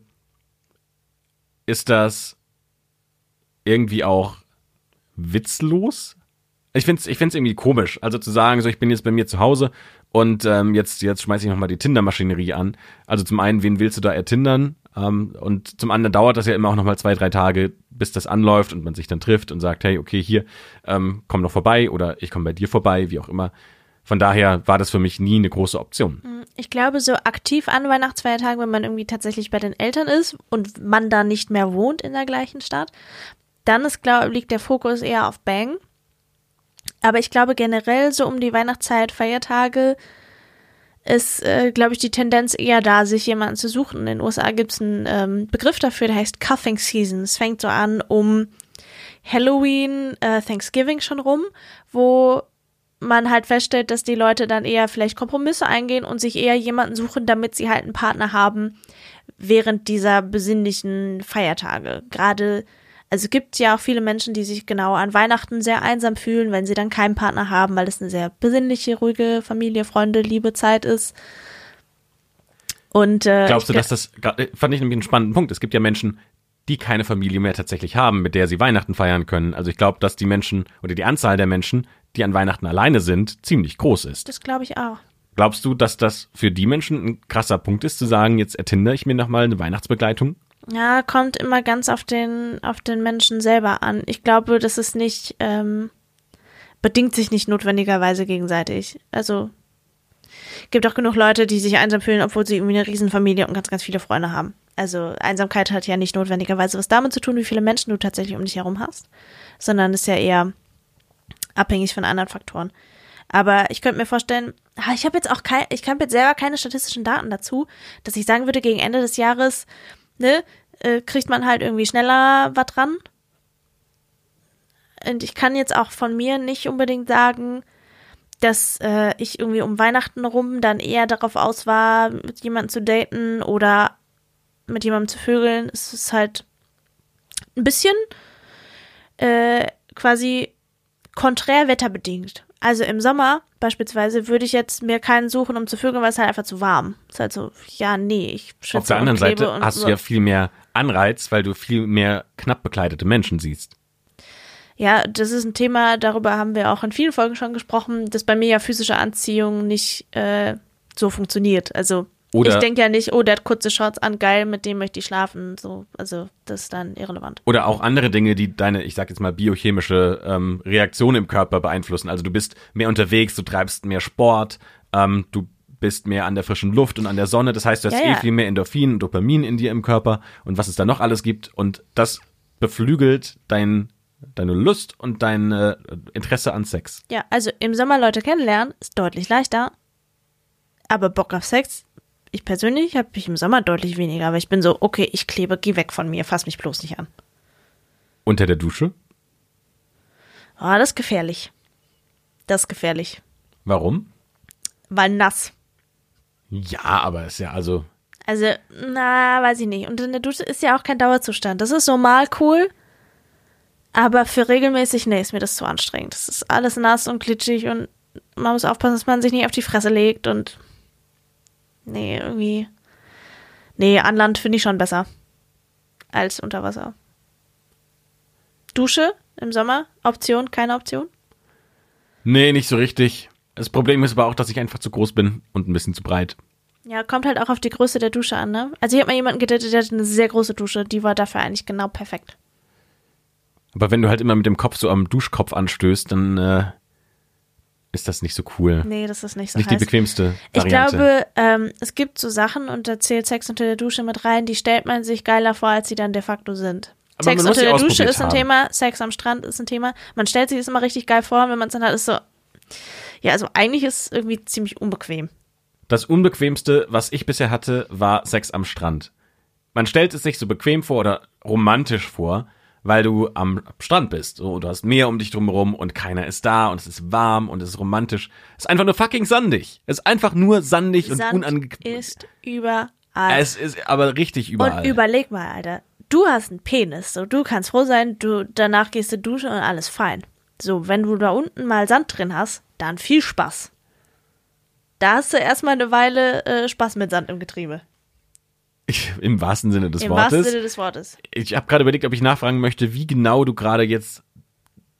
Speaker 2: ist das irgendwie auch witzlos. Ich find's, ich find's irgendwie komisch. Also zu sagen, so ich bin jetzt bei mir zu Hause und ähm, jetzt, jetzt schmeiße ich nochmal die Tinder-Maschinerie an. Also zum einen, wen willst du da ertindern? Ähm, und zum anderen dauert das ja immer auch nochmal zwei, drei Tage, bis das anläuft und man sich dann trifft und sagt, hey, okay, hier, ähm, komm noch vorbei oder ich komme bei dir vorbei, wie auch immer. Von daher war das für mich nie eine große Option.
Speaker 3: Ich glaube, so aktiv an Weihnachtsfeiertagen, wenn man irgendwie tatsächlich bei den Eltern ist und man da nicht mehr wohnt in der gleichen Stadt, dann ist, glaub, liegt der Fokus eher auf Bang. Aber ich glaube generell so um die Weihnachtszeit, Feiertage ist, äh, glaube ich, die Tendenz eher da, sich jemanden zu suchen. In den USA gibt es einen ähm, Begriff dafür, der heißt Cuffing Season. Es fängt so an um Halloween, äh, Thanksgiving schon rum, wo man halt feststellt, dass die Leute dann eher vielleicht Kompromisse eingehen und sich eher jemanden suchen, damit sie halt einen Partner haben während dieser besinnlichen Feiertage. Gerade, also es gibt ja auch viele Menschen, die sich genau an Weihnachten sehr einsam fühlen, wenn sie dann keinen Partner haben, weil es eine sehr besinnliche, ruhige Familie, Freunde, Liebe Zeit ist. Und äh,
Speaker 2: Glaubst du, dass das, äh, fand ich nämlich einen spannenden Punkt. Es gibt ja Menschen, die keine Familie mehr tatsächlich haben, mit der sie Weihnachten feiern können. Also ich glaube, dass die Menschen oder die Anzahl der Menschen, die an Weihnachten alleine sind, ziemlich groß ist.
Speaker 3: das glaube ich auch.
Speaker 2: Glaubst du, dass das für die Menschen ein krasser Punkt ist, zu sagen, jetzt ertinder ich mir nochmal eine Weihnachtsbegleitung?
Speaker 3: Ja, kommt immer ganz auf den, auf den Menschen selber an. Ich glaube, das ist nicht, ähm, bedingt sich nicht notwendigerweise gegenseitig. Also, gibt auch genug Leute, die sich einsam fühlen, obwohl sie irgendwie eine Riesenfamilie und ganz, ganz viele Freunde haben. Also, Einsamkeit hat ja nicht notwendigerweise was damit zu tun, wie viele Menschen du tatsächlich um dich herum hast, sondern ist ja eher abhängig von anderen Faktoren. Aber ich könnte mir vorstellen, ich habe jetzt auch kein, ich habe jetzt selber keine statistischen Daten dazu, dass ich sagen würde, gegen Ende des Jahres, ne, äh, kriegt man halt irgendwie schneller was dran. Und ich kann jetzt auch von mir nicht unbedingt sagen, dass äh, ich irgendwie um Weihnachten rum dann eher darauf aus war, mit jemandem zu daten oder mit jemandem zu vögeln. Es ist halt ein bisschen äh, quasi konträr wetterbedingt. Also im Sommer beispielsweise würde ich jetzt mir keinen suchen, um zu vögeln, weil es halt einfach zu warm. ist halt so, ja, nee, ich schwitze
Speaker 2: Auf der anderen Seite hast
Speaker 3: so.
Speaker 2: du ja viel mehr Anreiz, weil du viel mehr knapp bekleidete Menschen siehst.
Speaker 3: Ja, das ist ein Thema, darüber haben wir auch in vielen Folgen schon gesprochen, dass bei mir ja physische Anziehung nicht äh, so funktioniert. Also
Speaker 2: Oder-
Speaker 3: ich denke ja nicht, oh, der hat kurze Shorts an, geil, mit dem möchte ich schlafen. So, also das ist dann irrelevant.
Speaker 2: Oder auch andere Dinge, die deine, ich sag jetzt mal, biochemische ähm, Reaktion im Körper beeinflussen. Also du bist mehr unterwegs, du treibst mehr Sport, ähm, du bist mehr an der frischen Luft und an der Sonne. Das heißt, du hast
Speaker 3: Ja,
Speaker 2: eh
Speaker 3: ja.
Speaker 2: viel mehr Endorphin und Dopamin in dir im Körper und was es da noch alles gibt. Und das beflügelt dein, deine Lust und dein äh, Interesse an Sex.
Speaker 3: Ja, also im Sommer Leute kennenlernen ist deutlich leichter. Aber Bock auf Sex, ich persönlich habe ich im Sommer deutlich weniger, aber ich bin so, okay, ich klebe, geh weg von mir, fass mich bloß nicht an.
Speaker 2: Unter der Dusche?
Speaker 3: Oh, das ist gefährlich. Das ist gefährlich.
Speaker 2: Warum?
Speaker 3: Weil nass.
Speaker 2: Ja, aber ist ja also.
Speaker 3: Also, na, weiß ich nicht. Und in der Dusche ist ja auch kein Dauerzustand. Das ist normal cool. Aber für regelmäßig, nee, ist mir das zu anstrengend. Das ist alles nass und glitschig und man muss aufpassen, dass man sich nicht auf die Fresse legt und. Nee, irgendwie. Nee, an Land finde ich schon besser. Als unter Wasser. Dusche im Sommer? Option, keine Option?
Speaker 2: Nee, nicht so richtig. Das Problem ist aber auch, dass ich einfach zu groß bin und ein bisschen zu breit.
Speaker 3: Ja, kommt halt auch auf die Größe der Dusche an, ne? Also ich habe mal jemanden gedatet, der hatte eine sehr große Dusche. Die war dafür eigentlich genau perfekt.
Speaker 2: Aber wenn du halt immer mit dem Kopf so am Duschkopf anstößt, dann äh, ist das nicht so cool.
Speaker 3: Nee, das ist nicht so
Speaker 2: nicht die
Speaker 3: heiß.
Speaker 2: bequemste
Speaker 3: Ich
Speaker 2: Variante.
Speaker 3: glaube, ähm, es gibt so Sachen, und da zählt Sex unter der Dusche mit rein, die stellt man sich geiler vor, als sie dann de facto sind.
Speaker 2: Aber
Speaker 3: Sex unter der Dusche ist ein
Speaker 2: haben.
Speaker 3: Thema, Sex am Strand ist ein Thema. Man stellt sich das immer richtig geil vor, und wenn man es dann hat, ist so. Ja, also eigentlich ist es irgendwie ziemlich unbequem.
Speaker 2: Das unbequemste, was ich bisher hatte, war Sex am Strand. Man stellt es sich so bequem vor oder romantisch vor, weil du am Strand bist. So, du hast Meer um dich drumherum und keiner ist da und es ist warm und es ist romantisch. Es ist einfach nur fucking sandig. Es ist einfach nur sandig und
Speaker 3: Sand
Speaker 2: unangenehm.
Speaker 3: ist überall.
Speaker 2: Es ist aber richtig überall.
Speaker 3: Und überleg mal, Alter. Du hast einen Penis, so du kannst froh sein, du danach gehst du duschen und alles fein. So, wenn du da unten mal Sand drin hast, dann viel Spaß. Da hast du erstmal eine Weile äh, Spaß mit Sand im Getriebe.
Speaker 2: Ich, Im wahrsten Sinne des
Speaker 3: Im
Speaker 2: Wortes.
Speaker 3: wahrsten Sinne des Wortes.
Speaker 2: Ich habe gerade überlegt, ob ich nachfragen möchte, wie genau du gerade jetzt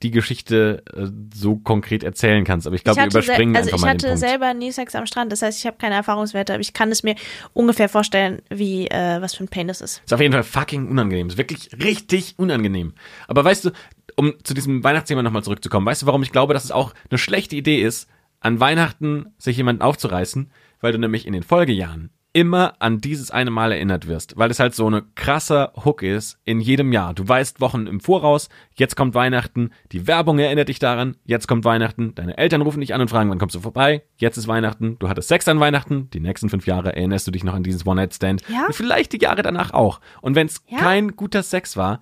Speaker 2: die Geschichte äh, so konkret erzählen kannst. Aber ich glaube, wir
Speaker 3: hatte
Speaker 2: überspringen
Speaker 3: also
Speaker 2: einfach
Speaker 3: ich
Speaker 2: mal den
Speaker 3: hatte
Speaker 2: Punkt.
Speaker 3: selber nie Sex am Strand, das heißt, ich habe keine Erfahrungswerte, aber ich kann es mir ungefähr vorstellen, wie äh, was für ein Pain das ist.
Speaker 2: Ist auf jeden Fall fucking unangenehm. Ist wirklich richtig unangenehm. Aber weißt du, um zu diesem Weihnachtsthema nochmal zurückzukommen, weißt du, warum ich glaube, dass es auch eine schlechte Idee ist, an Weihnachten sich jemanden aufzureißen? Weil du nämlich in den Folgejahren immer an dieses eine Mal erinnert wirst, weil es halt so eine krasser Hook ist in jedem Jahr. Du weißt Wochen im Voraus, jetzt kommt Weihnachten, die Werbung erinnert dich daran, jetzt kommt Weihnachten, deine Eltern rufen dich an und fragen, wann kommst du vorbei, jetzt ist Weihnachten, du hattest Sex an Weihnachten, die nächsten fünf Jahre erinnerst du dich noch an dieses One-Night-Stand
Speaker 3: Ja.
Speaker 2: und vielleicht die Jahre danach auch. Und wenn es
Speaker 3: Ja.
Speaker 2: kein guter Sex war,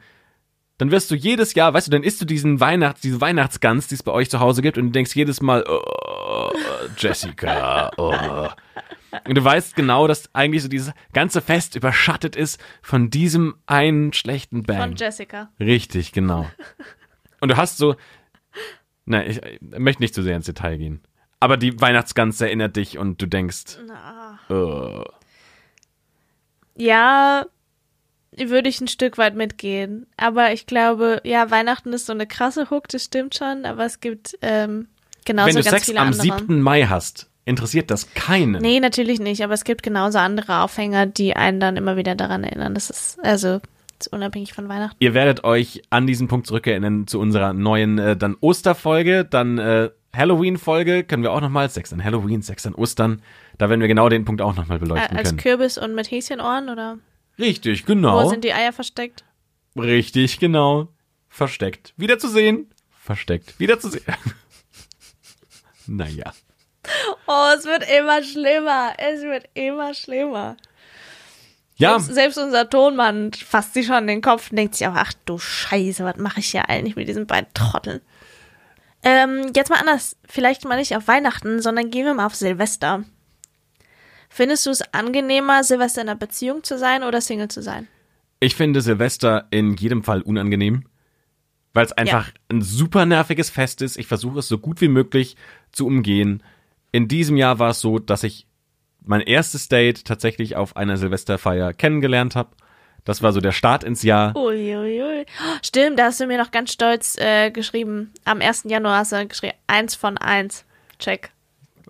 Speaker 2: dann wirst du jedes Jahr, weißt du, dann isst du diesen Weihnachts, diese Weihnachtsgans, die es bei euch zu Hause gibt und du denkst jedes Mal, oh, Jessica, oh. Und du weißt genau, dass eigentlich so dieses ganze Fest überschattet ist von diesem einen schlechten Bang.
Speaker 3: Von Jessica.
Speaker 2: Richtig, genau. Und du hast so, na, ich, ich möchte nicht zu sehr ins Detail gehen. Aber die Weihnachtsgans erinnert dich und du denkst, oh.
Speaker 3: Ja, würde ich ein Stück weit mitgehen. Aber ich glaube, ja, Weihnachten ist so eine krasse Hook, das stimmt schon, aber es gibt ähm, genauso
Speaker 2: wenn du
Speaker 3: ganz
Speaker 2: Sex
Speaker 3: viele
Speaker 2: am
Speaker 3: andere.
Speaker 2: 7. Mai hast, interessiert das keinen.
Speaker 3: Nee, natürlich nicht, aber es gibt genauso andere Aufhänger, die einen dann immer wieder daran erinnern. Das ist also unabhängig von Weihnachten.
Speaker 2: Ihr werdet euch an diesen Punkt zurückerinnern zu unserer neuen äh, dann Osterfolge, dann äh, Halloween-Folge können wir auch nochmal, Sex an Halloween, Sex an Ostern, da werden wir genau den Punkt auch nochmal beleuchten
Speaker 3: als
Speaker 2: können.
Speaker 3: Kürbis und mit Häschenohren oder
Speaker 2: Richtig,
Speaker 3: wo
Speaker 2: genau.
Speaker 3: sind die Eier versteckt?
Speaker 2: Richtig, genau. Versteckt. Wieder zu sehen. Versteckt. Wieder zu sehen. naja.
Speaker 3: Oh, es wird immer schlimmer. Es wird immer schlimmer.
Speaker 2: Ja,
Speaker 3: Selbst, selbst unser Tonmann fasst sich schon in den Kopf und denkt sich auch, ach du Scheiße, was mache ich hier eigentlich mit diesen beiden Trotteln? Ähm, jetzt mal anders. Vielleicht mal nicht auf Weihnachten, sondern gehen wir mal auf Silvester. Findest du es angenehmer, Silvester in einer Beziehung zu sein oder Single zu sein?
Speaker 2: ich finde Silvester in jedem Fall unangenehm, weil es einfach ein super nerviges Fest ist. Ich versuche es so gut wie möglich zu umgehen. In diesem Jahr war es so, dass ich mein erstes Date tatsächlich auf einer Silvesterfeier kennengelernt habe. Das war so der Start ins Jahr.
Speaker 3: Uiuiui. Stimmt, da hast du mir noch ganz stolz äh, geschrieben. Am 1. Januar hast du geschrieben, eins von eins. Check.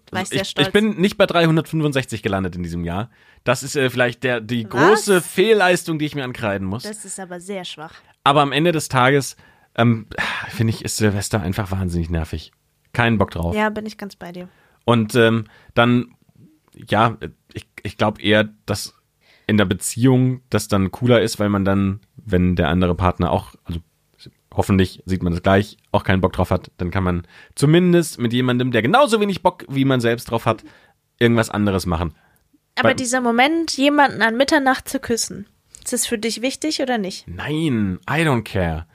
Speaker 3: War ich sehr stolz.
Speaker 2: ich bin nicht bei 365 gelandet in diesem Jahr. Das ist äh, vielleicht der, die
Speaker 3: Was?
Speaker 2: große Fehlleistung, die ich mir ankreiden muss.
Speaker 3: das ist aber sehr schwach.
Speaker 2: Aber am Ende des Tages, ähm, finde ich, ist Silvester einfach wahnsinnig nervig. Keinen Bock drauf.
Speaker 3: Ja, bin ich ganz bei dir.
Speaker 2: Und ähm, dann, ja, ich, ich glaube eher, dass in der Beziehung das dann cooler ist, weil man dann, wenn der andere Partner auch, also hoffentlich sieht man das gleich, auch keinen Bock drauf hat, dann kann man zumindest mit jemandem, der genauso wenig Bock wie man selbst drauf hat, irgendwas anderes machen.
Speaker 3: Aber
Speaker 2: Weil-
Speaker 3: dieser Moment, jemanden an Mitternacht zu küssen, ist das für dich wichtig oder nicht?
Speaker 2: Nein, I don't care.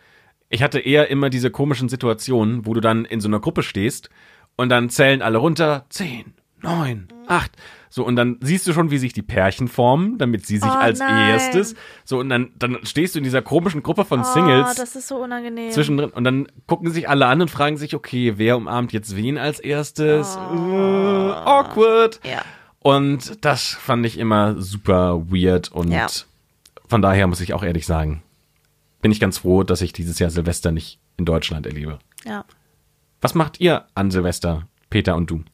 Speaker 2: Ich hatte eher immer diese komischen Situationen, wo du dann in so einer Gruppe stehst und dann zählen alle runter. Zehn, neun, acht. So, und dann siehst du schon, wie sich die Pärchen formen, damit sie sich
Speaker 3: Oh,
Speaker 2: als
Speaker 3: nein.
Speaker 2: erstes. So, und dann, dann stehst du in dieser komischen Gruppe von
Speaker 3: Oh,
Speaker 2: Singles
Speaker 3: das ist so unangenehm.
Speaker 2: zwischendrin und dann gucken sich alle an und fragen sich, okay, wer umarmt jetzt wen als erstes? Äh, awkward.
Speaker 3: ja.
Speaker 2: Und das fand ich immer super weird und
Speaker 3: Ja.
Speaker 2: von daher muss ich auch ehrlich sagen, bin ich ganz froh, dass ich dieses Jahr Silvester nicht in Deutschland erlebe.
Speaker 3: ja.
Speaker 2: Was macht ihr an Silvester, Peter und du?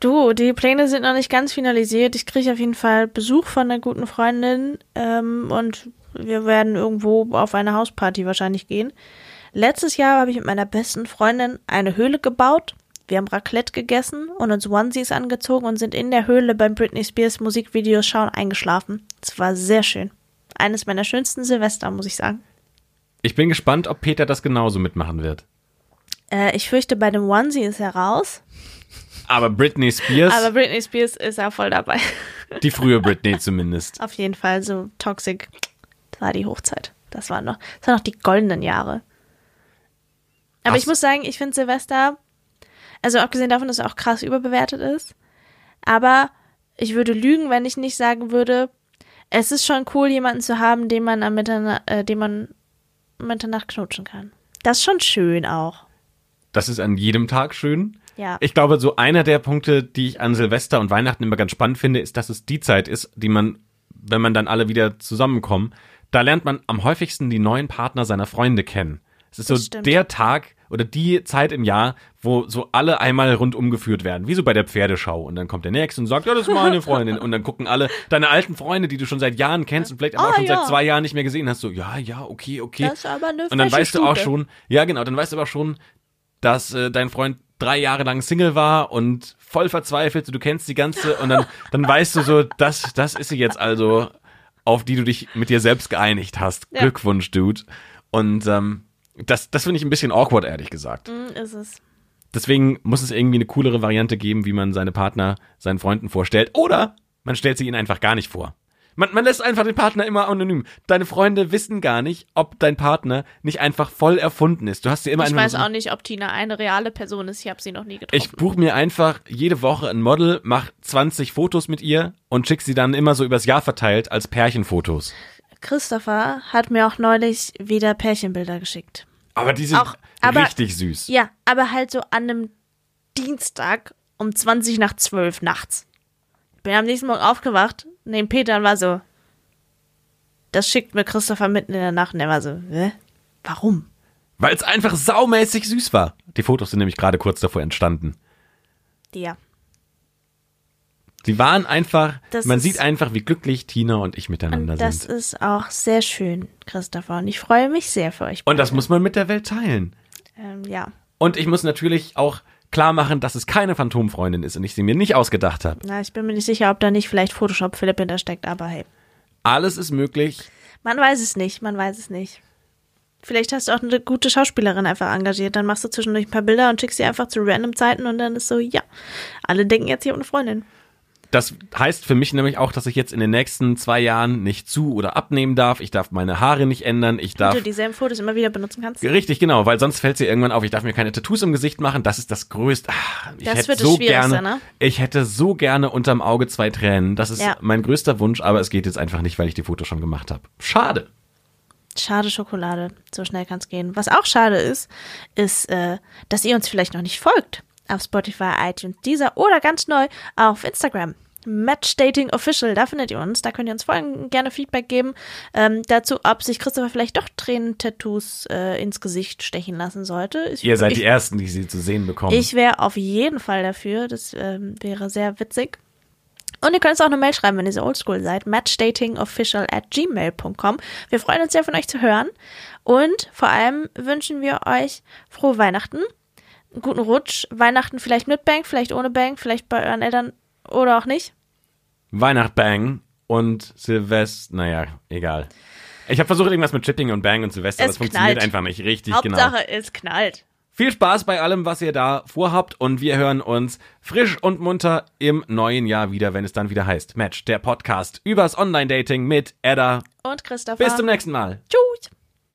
Speaker 3: Du, die Pläne sind noch nicht ganz finalisiert. Ich kriege auf jeden Fall Besuch von einer guten Freundin ähm, und wir werden irgendwo auf eine Hausparty wahrscheinlich gehen. Letztes Jahr habe ich mit meiner besten Freundin eine Höhle gebaut. Wir haben Raclette gegessen und uns Onesies angezogen und sind in der Höhle beim Britney Spears Musikvideos schauen eingeschlafen. Es war sehr schön. Eines meiner schönsten Silvester, muss ich sagen.
Speaker 2: Ich bin gespannt, ob Peter das genauso mitmachen wird.
Speaker 3: Äh, ich fürchte, bei dem Onesie ist er raus.
Speaker 2: Aber Britney Spears,
Speaker 3: Aber Britney Spears ist ja voll dabei.
Speaker 2: die frühe Britney zumindest.
Speaker 3: Auf jeden Fall so Toxic. Das war die Hochzeit. Das waren noch, das waren noch die goldenen Jahre. Aber
Speaker 2: Ach
Speaker 3: ich muss sagen, ich finde Silvester, also abgesehen davon, dass es auch krass überbewertet ist, aber ich würde lügen, wenn ich nicht sagen würde, es ist schon cool, jemanden zu haben, den man am Mitternacht, äh, den man Mitternacht knutschen kann. Das ist schon schön auch.
Speaker 2: Das ist an jedem Tag schön.
Speaker 3: Ja.
Speaker 2: Ich glaube, so einer der Punkte, die ich an Silvester und Weihnachten immer ganz spannend finde, ist, dass es die Zeit ist, die man, wenn man dann alle wieder zusammenkommen, da lernt man am häufigsten die neuen Partner seiner Freunde kennen. Es ist so
Speaker 3: Das stimmt.
Speaker 2: der Tag oder die Zeit im Jahr, wo so alle einmal rundum geführt werden, wie so bei der Pferdeschau. Und dann kommt der Nächste und sagt, ja, das ist meine Freundin. Und dann gucken alle deine alten Freunde, die du schon seit Jahren kennst und vielleicht aber
Speaker 3: Ah,
Speaker 2: auch schon
Speaker 3: ja.
Speaker 2: seit zwei Jahren nicht mehr gesehen hast, so, ja, ja, okay, okay.
Speaker 3: Das ist aber eine
Speaker 2: Und dann weißt du auch
Speaker 3: Stute.
Speaker 2: schon, ja genau, dann weißt du aber schon, dass äh, dein Freund drei Jahre lang Single war und voll verzweifelt, du kennst die ganze und dann, dann weißt du so, das, das ist sie jetzt also, auf die du dich mit dir selbst geeinigt hast.
Speaker 3: Ja.
Speaker 2: Glückwunsch, Dude. Und ähm, das, das finde ich ein bisschen awkward, ehrlich gesagt.
Speaker 3: Mm, ist es.
Speaker 2: Deswegen muss es irgendwie eine coolere Variante geben, wie man seine Partner seinen Freunden vorstellt. Oder man stellt sie ihnen einfach gar nicht vor. Man, man lässt einfach den Partner immer anonym. Deine Freunde wissen gar nicht, ob dein Partner nicht einfach voll erfunden ist. Du hast dir immer
Speaker 3: Ich weiß auch nicht, ob Tina eine reale Person ist. Ich habe sie noch nie getroffen.
Speaker 2: ich buche mir einfach jede Woche ein Model, mach 20 Fotos mit ihr und schick sie dann immer so übers Jahr verteilt als Pärchenfotos.
Speaker 3: Christopher hat mir auch neulich wieder Pärchenbilder geschickt.
Speaker 2: Aber die sind
Speaker 3: Auch- aber-
Speaker 2: richtig süß.
Speaker 3: Ja, aber halt so an einem Dienstag um 20 nach 12 nachts. Bin am nächsten Morgen aufgewacht, neben Peter und war so, das schickt mir Christopher mitten in der Nacht und er war so, hä? Warum?
Speaker 2: Weil es einfach saumäßig süß war. Die Fotos sind nämlich gerade kurz davor entstanden.
Speaker 3: Ja.
Speaker 2: Sie waren einfach,
Speaker 3: Das
Speaker 2: man sieht einfach, wie glücklich Tina und ich miteinander
Speaker 3: Und das
Speaker 2: sind.
Speaker 3: ist auch sehr schön, Christopher. Und ich freue mich sehr für euch.
Speaker 2: Und das muss man mit der Welt teilen.
Speaker 3: Ähm, ja.
Speaker 2: Und ich muss natürlich auch klar machen, dass es keine Phantomfreundin ist und ich sie mir nicht ausgedacht habe.
Speaker 3: Na, ich bin mir nicht sicher, ob da nicht vielleicht Photoshop Philipp hintersteckt, aber hey.
Speaker 2: Alles ist möglich.
Speaker 3: Man weiß es nicht, man weiß es nicht. Vielleicht hast du auch eine gute Schauspielerin einfach engagiert. Dann machst du zwischendurch ein paar Bilder und schickst sie einfach zu random Zeiten und dann ist so, ja, alle denken jetzt hier um eine Freundin.
Speaker 2: Das heißt für mich nämlich auch, dass ich jetzt in den nächsten zwei Jahren nicht zu- oder abnehmen darf. Ich darf meine Haare nicht ändern. Ich
Speaker 3: Wie
Speaker 2: darf
Speaker 3: du dieselben Fotos immer wieder benutzen kannst.
Speaker 2: Richtig, genau, weil sonst fällt sie irgendwann auf. Ich darf mir keine Tattoos im Gesicht machen. Das ist das Größte. Ah, ich
Speaker 3: Das
Speaker 2: hätte
Speaker 3: wird das
Speaker 2: so
Speaker 3: Schwierigste,
Speaker 2: gerne,
Speaker 3: ne?
Speaker 2: ich hätte so gerne unterm Auge zwei Tränen. Das ist
Speaker 3: Ja.
Speaker 2: mein größter Wunsch, aber es geht jetzt einfach nicht, weil ich die Fotos schon gemacht habe. Schade.
Speaker 3: Schade Schokolade. So schnell kann's gehen. Was auch schade ist, ist, äh, dass ihr uns vielleicht noch nicht folgt. Auf Spotify, iTunes, Deezer oder ganz neu auf Instagram. Match Dating Official, da findet ihr uns. Da könnt ihr uns folgen, gerne Feedback geben ähm, dazu, ob sich Christopher vielleicht doch Tränentattoos äh, ins Gesicht stechen lassen sollte. Ich,
Speaker 2: Ihr seid
Speaker 3: ich,
Speaker 2: die Ersten, die sie zu sehen bekommen.
Speaker 3: Ich wäre auf jeden Fall dafür. Das ähm, wäre sehr witzig. Und ihr könnt uns auch eine Mail schreiben, wenn ihr so oldschool seid. matchdatingofficial at gmail.com. Wir freuen uns sehr, von euch zu hören. Und vor allem wünschen wir euch frohe Weihnachten, guten Rutsch. Weihnachten vielleicht mit Bank, vielleicht ohne Bank, vielleicht bei euren Eltern oder auch nicht.
Speaker 2: Weihnacht Bang und Silvester, naja, egal. Ich habe versucht, irgendwas mit Chipping und Bang und Silvester, Es funktioniert
Speaker 3: knallt.
Speaker 2: einfach nicht richtig,
Speaker 3: Hauptsache,
Speaker 2: genau.
Speaker 3: es knallt.
Speaker 2: Viel Spaß bei allem, was ihr da vorhabt und wir hören uns frisch und munter im neuen Jahr wieder, wenn es dann wieder heißt Match, der Podcast übers Online-Dating mit Edda.
Speaker 3: Und Christopher.
Speaker 2: Bis zum nächsten Mal.
Speaker 3: Tschüss.